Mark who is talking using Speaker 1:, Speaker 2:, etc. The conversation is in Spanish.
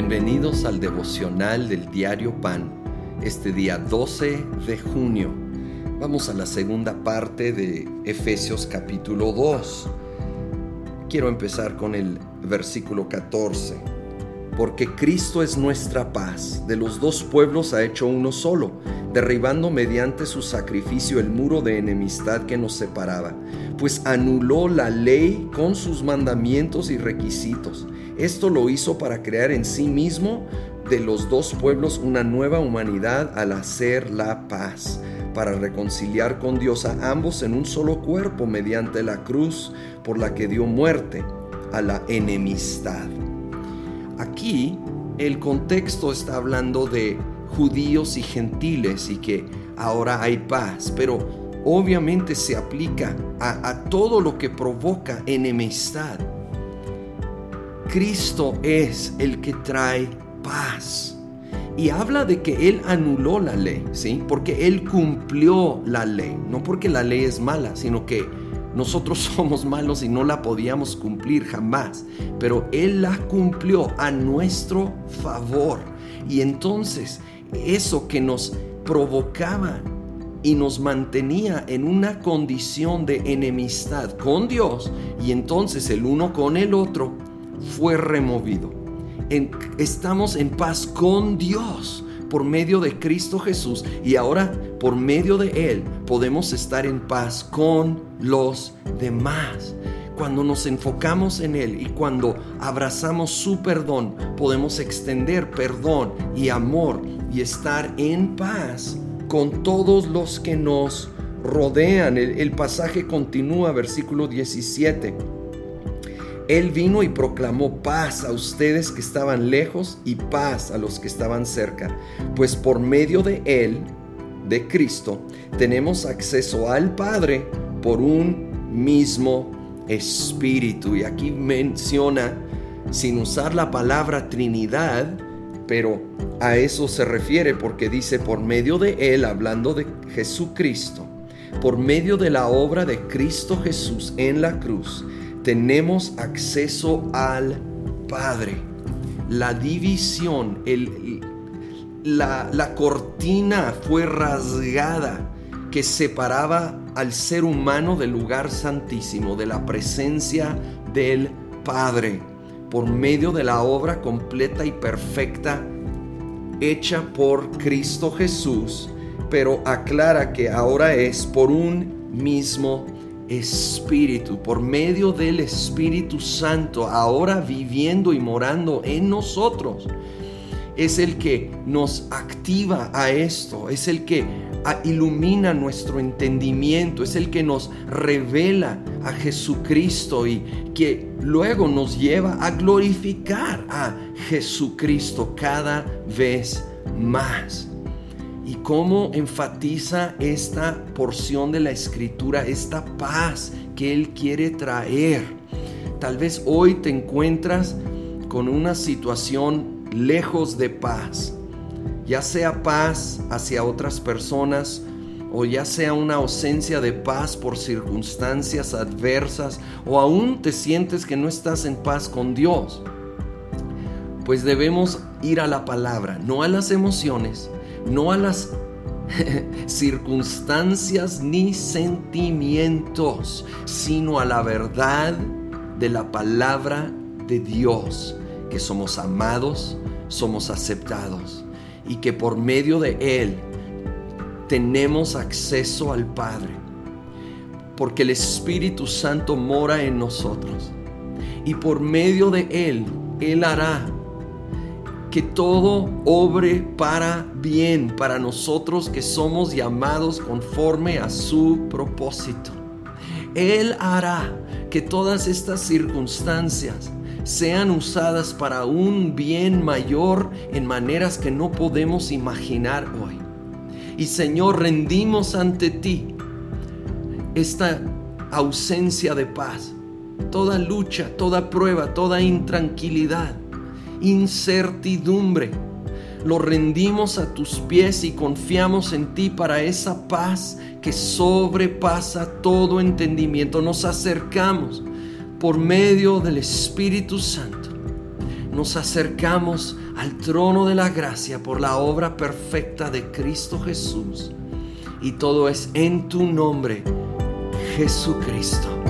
Speaker 1: Bienvenidos al devocional del diario Pan, este día 12 de junio. Vamos a la segunda parte de Efesios capítulo 2. Quiero empezar con el versículo 14. Porque Cristo es nuestra paz, de los dos pueblos ha hecho uno solo, derribando mediante su sacrificio el muro de enemistad que nos separaba, pues anuló la ley con sus mandamientos y requisitos esto lo hizo para crear en sí mismo de los dos pueblos una nueva humanidad al hacer la paz, para reconciliar con Dios a ambos en un solo cuerpo mediante la cruz por la que dio muerte a la enemistad. Aquí el contexto está hablando de judíos y gentiles y que ahora hay paz, pero obviamente se aplica a, a todo lo que provoca enemistad. Cristo es el que trae paz. Y habla de que Él anuló la ley, ¿sí? Porque Él cumplió la ley. No porque la ley es mala, sino que nosotros somos malos y no la podíamos cumplir jamás. Pero Él la cumplió a nuestro favor. Y entonces eso que nos provocaba y nos mantenía en una condición de enemistad con Dios y entonces el uno con el otro, fue removido. estamos en paz con Dios por medio de Cristo Jesús y ahora por medio de Él podemos estar en paz con los demás. Cuando nos enfocamos en Él y cuando abrazamos su perdón, podemos extender perdón y amor y estar en paz con todos los que nos rodean. El, el pasaje continúa, versículo 17 él vino y proclamó paz a ustedes que estaban lejos y paz a los que estaban cerca, pues por medio de Él, de Cristo, tenemos acceso al Padre por un mismo Espíritu. Y aquí menciona, sin usar la palabra Trinidad, pero a eso se refiere porque dice por medio de Él, hablando de Jesucristo, por medio de la obra de Cristo Jesús en la cruz, tenemos acceso al Padre. La división, el, la, la cortina fue rasgada que separaba al ser humano del lugar santísimo, de la presencia del Padre, por medio de la obra completa y perfecta hecha por Cristo Jesús, pero aclara que ahora es por un mismo Espíritu, por medio del Espíritu Santo, ahora viviendo y morando en nosotros. Es el que nos activa a esto, es el que ilumina nuestro entendimiento, es el que nos revela a Jesucristo y que luego nos lleva a glorificar a Jesucristo cada vez más y cómo enfatiza esta porción de la escritura, esta paz que Él quiere traer. Tal vez hoy te encuentras con una situación lejos de paz, ya sea paz hacia otras personas o ya sea una ausencia de paz por circunstancias adversas o aún te sientes que no estás en paz con Dios. Pues debemos ir a la palabra, no a las emociones, no a las circunstancias ni sentimientos, sino a la verdad de la palabra de Dios, que somos amados, somos aceptados y que por medio de Él tenemos acceso al Padre, porque el Espíritu Santo mora en nosotros y por medio de Él, Él hará que todo obre para bien, para nosotros que somos llamados conforme a su propósito. Él hará que todas estas circunstancias sean usadas para un bien mayor en maneras que no podemos imaginar hoy. Y Señor, rendimos ante ti esta ausencia de paz, toda lucha, toda prueba, toda intranquilidad incertidumbre. Lo rendimos a tus pies y confiamos en ti para esa paz que sobrepasa todo entendimiento. Nos acercamos por medio del Espíritu Santo nos acercamos al trono de la gracia por la obra perfecta de Cristo Jesús. Y todo es en tu nombre, Jesucristo.